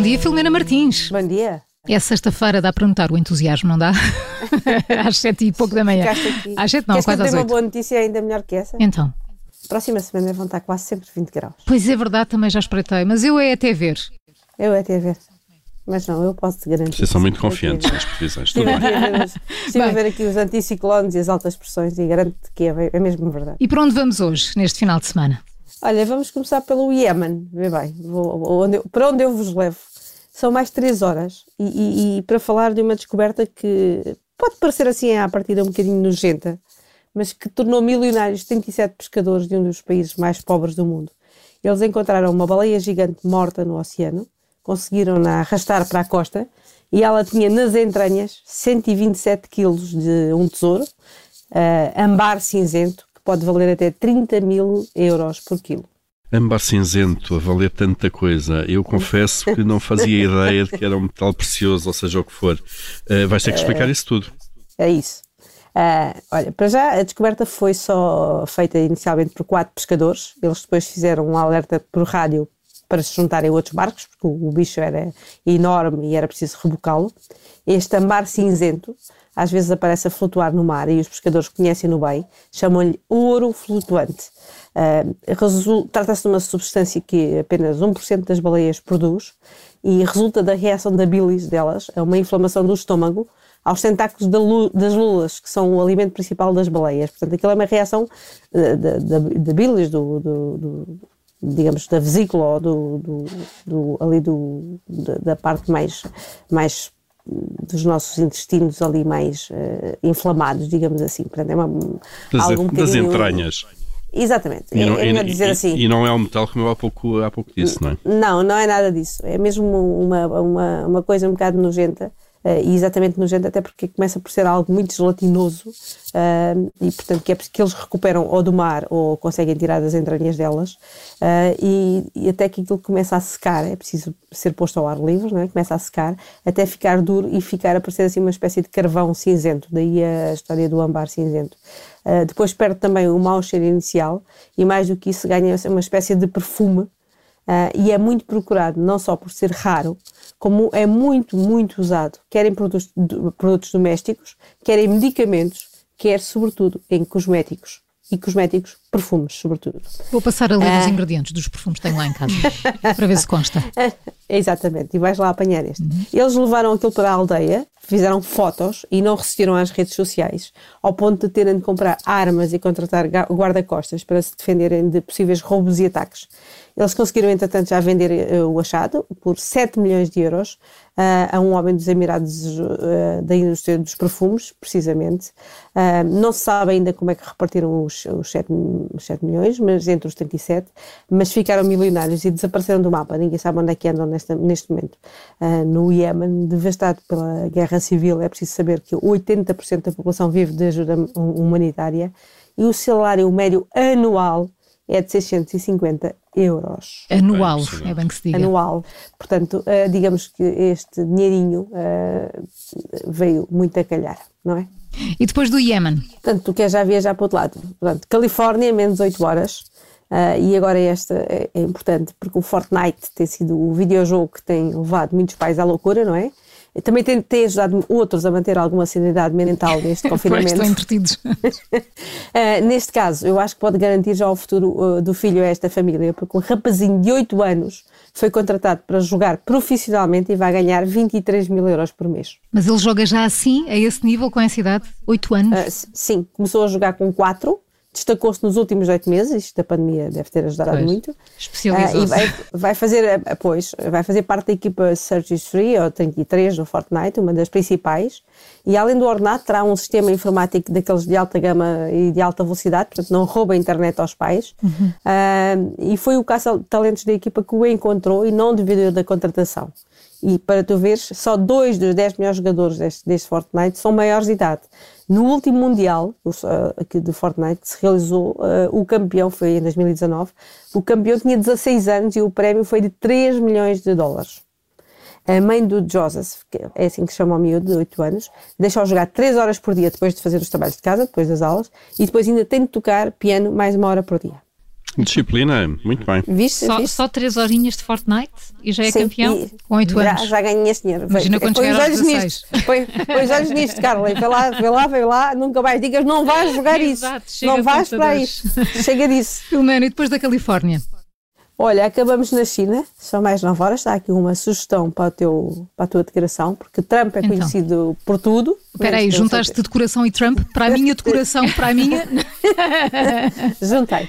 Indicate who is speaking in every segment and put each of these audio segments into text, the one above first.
Speaker 1: Bom dia, Filomena Martins.
Speaker 2: Bom dia.
Speaker 1: É sexta-feira, dá para notar o entusiasmo, não dá? às sete e pouco da manhã.
Speaker 2: aqui.
Speaker 1: Às sete não,
Speaker 2: Queres
Speaker 1: quase às
Speaker 2: dê uma
Speaker 1: oito.
Speaker 2: boa notícia ainda melhor que essa?
Speaker 1: Então,
Speaker 2: Próxima semana vão estar quase sempre 20 graus.
Speaker 1: pois é verdade, também já espreitei, mas eu é até ver.
Speaker 2: Eu até a ver. Mas não, eu posso te garantir.
Speaker 3: Vocês são muito
Speaker 2: até
Speaker 3: confiantes nas previsões. Tudo bem.
Speaker 2: a ver, os- estive a ver aqui os anticiclones e as altas pressões e garanto-te que é, é mesmo verdade.
Speaker 1: E para onde vamos hoje, neste final de semana?
Speaker 2: Olha, vamos começar pelo Iémen. Vê bem, vou- onde eu- para onde eu vos levo? São mais três horas e, e- e para falar de uma descoberta que pode parecer assim à partida um bocadinho nojenta, mas que tornou milionários 37 pescadores de um dos países mais pobres do mundo. Eles encontraram uma baleia gigante morta no oceano, conseguiram-na arrastar para a costa e ela tinha nas entranhas 127 quilos de um tesouro, ah, ambar cinzento, que pode valer até 30 mil euros por quilo.
Speaker 3: Âmbar cinzento a valer tanta coisa. Eu confesso que não fazia ideia de que era um metal precioso, ou seja o que for. Uh, vais ter que explicar isso tudo.
Speaker 2: É isso. Ah, olha, para já a descoberta foi só feita inicialmente por quatro pescadores. Eles depois fizeram um alerta por rádio para se juntarem a outros barcos, porque o bicho era enorme e era preciso rebocá-lo. Este ambar cinzento às vezes aparece a flutuar no mar e os pescadores conhecem-no bem, chamam-lhe ouro flutuante. Ah, resu- Trata-se de uma substância que apenas 1% das baleias produz e resulta da reação da bilis delas, é uma inflamação do estômago, aos tentáculos da lu- das lulas, que são o alimento principal das baleias. Portanto, aquilo é uma reação eh, da, bilis, do, do- do- digamos, da vesícula, ou do, do- do- ali do, da, parte mais, mais dos nossos intestinos ali mais eh, inflamados, digamos assim. Portanto, é uma,
Speaker 3: Das,
Speaker 2: algo um
Speaker 3: das entranhas.
Speaker 2: Exatamente.
Speaker 3: E não,
Speaker 2: é, é dizer
Speaker 3: e-
Speaker 2: assim.
Speaker 3: e não é um metal como eu há pouco, há pouco disse, não é?
Speaker 2: Não, não é nada disso. É mesmo uma, uma, uma coisa um bocado nojenta. Eh, e exatamente nojenta, até porque começa por ser algo muito gelatinoso eh, e, portanto, que é que eles recuperam ou do mar ou conseguem tirar das entranhas delas. eh, e, e até que aquilo começa a secar, é preciso ser posto ao ar livre, não é? começa a secar até ficar duro e ficar a parecer assim uma espécie de carvão cinzento. Daí a história do ambar cinzento. Depois perde também o mau cheiro inicial e, mais do que isso, ganha uma espécie de perfume ah, e é muito procurado, não só por ser raro, como é muito, muito usado, quer em produtos, produtos domésticos, quer em medicamentos, quer, sobretudo, em cosméticos. E cosméticos, perfumes, sobretudo.
Speaker 1: Vou passar a ler
Speaker 2: Ah.
Speaker 1: os ingredientes dos perfumes que tenho lá em casa, para ver se consta.
Speaker 2: Exatamente, e vais lá apanhar este. Eles levaram aquilo para a aldeia, fizeram fotos e não resistiram às redes sociais, ao ponto de terem de comprar armas e contratar guarda-costas para se defenderem de possíveis roubos e ataques. Eles conseguiram, entretanto, já vender eh, o achado por 7 milhões de euros ah, a um homem dos Emirados ah, da indústria dos perfumes, precisamente. Não se sabe ainda como é que repartiram os, os, 7, os 7 milhões, mas entre os 37, mas ficaram milionários e desapareceram do mapa. Ninguém sabe onde é que andam neste momento. No Iémen, devastado pela guerra civil, é preciso saber que 80% da população vive de ajuda hum- humanitária e o salário médio anual é de 650 euros
Speaker 1: Anual,
Speaker 3: É
Speaker 1: é bem que se diga.
Speaker 2: anual. Portanto, eh, digamos que este dinheirinho eh, veio muito a calhar, não é?
Speaker 1: E depois do Iémen,
Speaker 2: Portanto, tu queres já viajar para o outro lado. Portanto, Califórnia, menos 8 horas. Ah, e agora esta é, é importante porque o Fortnite tem sido o videojogo que tem levado muitos pais à loucura, não é? Também tem, tem ajudado outros a manter alguma sanidade mental neste
Speaker 1: pois
Speaker 2: confinamento.
Speaker 1: estão entretidos.
Speaker 2: Uh, neste caso, eu acho que pode garantir já o futuro uh, do filho a esta família, porque um rapazinho de 8 anos foi contratado para jogar profissionalmente e vai ganhar 23 mil euros por mês.
Speaker 1: Mas ele joga já assim, a esse nível, com essa idade? Oito anos?
Speaker 2: Uh, sim, começou a jogar com 4, destacou-se nos últimos 8 meses, isto da pandemia deve ter ajudado
Speaker 1: Pois.
Speaker 2: muito.
Speaker 1: Especializou-se.
Speaker 2: Ah, e vai, vai fazer, ah, pois, vai fazer parte da equipa Search is Free, ou 33 no Fortnite, uma das principais. E além do ordenado, terá um sistema informático daqueles de alta gama e de alta velocidade, portanto não rouba a internet aos pais. Ah, e foi o caça-talentos da equipa que o encontrou e não devido da contratação. E para tu veres, só dois dos 10 melhores jogadores deste, deste Fortnite são maiores de idade. No último Mundial uh, aqui de Fortnite que se realizou, uh, o campeão foi em 2019. O campeão tinha 16 anos e o prémio foi de 3 milhões de dólares. A mãe do Joseph, que é assim que se chama o miúdo, de 8 anos, deixa-o jogar 3 horas por dia depois de fazer os trabalhos de casa, depois das aulas, e depois ainda tem de tocar piano mais uma hora por dia.
Speaker 3: Disciplina, muito bem.
Speaker 2: Viste?
Speaker 1: Só,
Speaker 2: Viste?
Speaker 1: só três horinhas de Fortnite e já é
Speaker 2: Sim,
Speaker 1: campeão? Com oito
Speaker 2: já,
Speaker 1: anos.
Speaker 2: Já ganhei esse dinheiro.
Speaker 1: Imagina
Speaker 2: Põe-
Speaker 1: quando
Speaker 2: põe os
Speaker 1: chegar aos
Speaker 2: olhos
Speaker 1: 16.
Speaker 2: nisto. Põe, põe os olhos nisto, Carla. Vê lá, vê lá, vê lá. Nunca mais digas, não vais jogar isso. Não vais para isso. Chega disso.
Speaker 1: Filomena, e depois da Califórnia?
Speaker 2: Olha, acabamos na China, são mais 9 horas. Está aqui uma sugestão para, o teu, para a tua decoração, porque Trump é
Speaker 1: Então.
Speaker 2: conhecido por tudo.
Speaker 1: Espera aí, juntaste decoração e Trump para a minha decoração, para a minha.
Speaker 2: Juntei.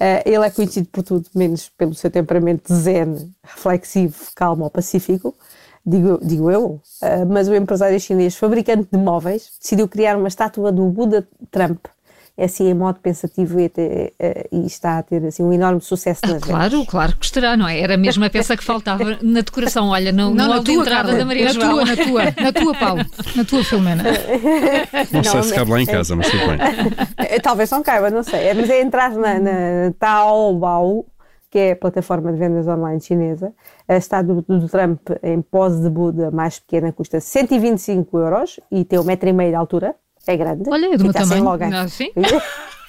Speaker 2: Eh, ele é conhecido por tudo, menos pelo seu temperamento zen, reflexivo, calmo ou pacífico, digo, digo eu. Eh, mas o empresário chinês, fabricante de móveis, decidiu criar uma estátua do Buda Trump, assim em modo pensativo e, até, eh, e está a ter assim, um enorme sucesso nas vendas.
Speaker 1: Claro, claro que estará, não é? Era mesmo a peça que faltava na decoração. Olha, no, no hall de entrada
Speaker 2: Carla,
Speaker 1: da Maria
Speaker 2: na
Speaker 1: João.
Speaker 2: tua,
Speaker 1: na tua, na tua, Paulo. Na tua, Filomena.
Speaker 3: Não, sei
Speaker 2: Não,
Speaker 3: se cabe lá em casa, mas tudo bem.
Speaker 2: Eh, Talvez não caiba, não sei. É, Mas é entrar na, na Taobao, que é a plataforma de vendas online chinesa. A estátua do, do Trump em pose de Buda mais pequena custa 125 euros e tem um metro e meio de altura. É grande.
Speaker 1: Olha, é do meu tamanho.
Speaker 2: logo em-
Speaker 1: Ah, sim.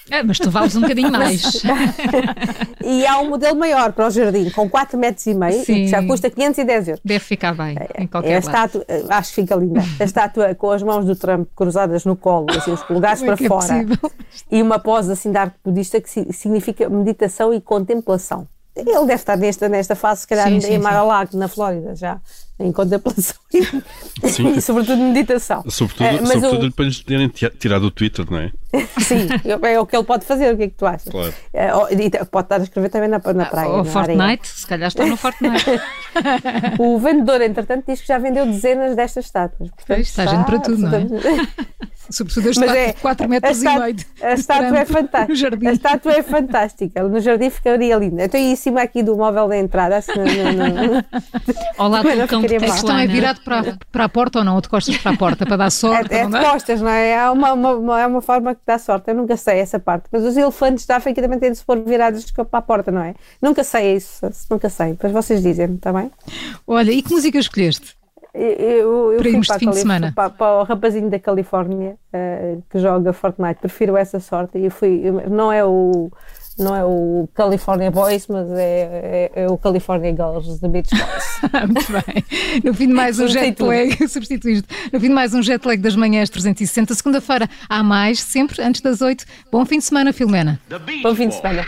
Speaker 1: É, mas tu vales um bocadinho mais.
Speaker 2: e há um modelo maior para o jardim, com 4 metros e meio,
Speaker 1: Sim.
Speaker 2: que já custa 510 euros.
Speaker 1: Deve ficar bem em
Speaker 2: É a
Speaker 1: qualquer lado.
Speaker 2: estátua, eh, acho que fica linda. A estátua com as mãos do Trump cruzadas no colo, assim, os polegares
Speaker 1: é
Speaker 2: para
Speaker 1: é
Speaker 2: fora.
Speaker 1: possível?
Speaker 2: e uma pose assim de arte budista que si- significa meditação e contemplação. Ele deve estar nesta, nesta fase, se calhar,
Speaker 1: Sim,
Speaker 2: em
Speaker 1: sim,
Speaker 2: Mar-a-Lago, na Flórida, já, em contemplação e,
Speaker 3: Sim.
Speaker 2: e sobretudo meditação.
Speaker 3: Sobretudo,
Speaker 2: Eh, mas
Speaker 3: sobretudo
Speaker 2: o-
Speaker 3: depois de terem ti- tirado o Twitter, não é?
Speaker 2: Sim, é o que ele pode fazer, o que é que tu achas?
Speaker 3: Claro.
Speaker 2: E te- pode estar a escrever também na, na praia.
Speaker 1: Ou
Speaker 2: na areia.
Speaker 1: Fortnite, se calhar está no Fortnite.
Speaker 2: O vendedor, entretanto, diz que já vendeu dezenas destas estátuas. Portanto,
Speaker 1: Pois, está gente para tudo, não é? Sobretudo este
Speaker 2: Mas
Speaker 1: 4,
Speaker 2: é,
Speaker 1: quatro
Speaker 2: a
Speaker 1: metros e
Speaker 2: estátua-
Speaker 1: meio. de-
Speaker 2: A estátua é fantástica.
Speaker 1: No jardim.
Speaker 2: A estátua é fantástica. No jardim ficaria linda. Eu estou aí em cima aqui do móvel da entrada. Assim,
Speaker 1: Ao lado
Speaker 2: Também
Speaker 1: do
Speaker 2: não
Speaker 1: cão de
Speaker 2: mal.
Speaker 1: porcelana.
Speaker 2: A
Speaker 1: questão é virado para, para a porta ou não? Ou de costas para a porta, para dar sorte?
Speaker 2: É, é de
Speaker 1: não
Speaker 2: costas, não é? É uma, uma- uma- é uma forma que dá sorte. Eu nunca sei essa parte. Mas os elefantes da África também têm de se pôr virados para a porta, não é? Nunca sei isso. Nunca sei. Depois vocês dizem-me, está bem?
Speaker 1: Olha, e que música escolheste?
Speaker 2: Eu, eu,
Speaker 1: Para irmos de fim de semana.
Speaker 2: para, para o rapazinho da Califórnia eh, que joga Fortnite. Prefiro essa sorte. E eu fui, não é o. Não é o California Boys, mas é, é, é o California Girls, The Beach Boys.
Speaker 1: Muito bem. No fim de mais um jet lag, substituíste. No fim de mais um jet lag das manhãs 360, segunda-feira há mais, sempre antes das 8. Bom fim de semana, Filomena.
Speaker 2: Bom fim de semana.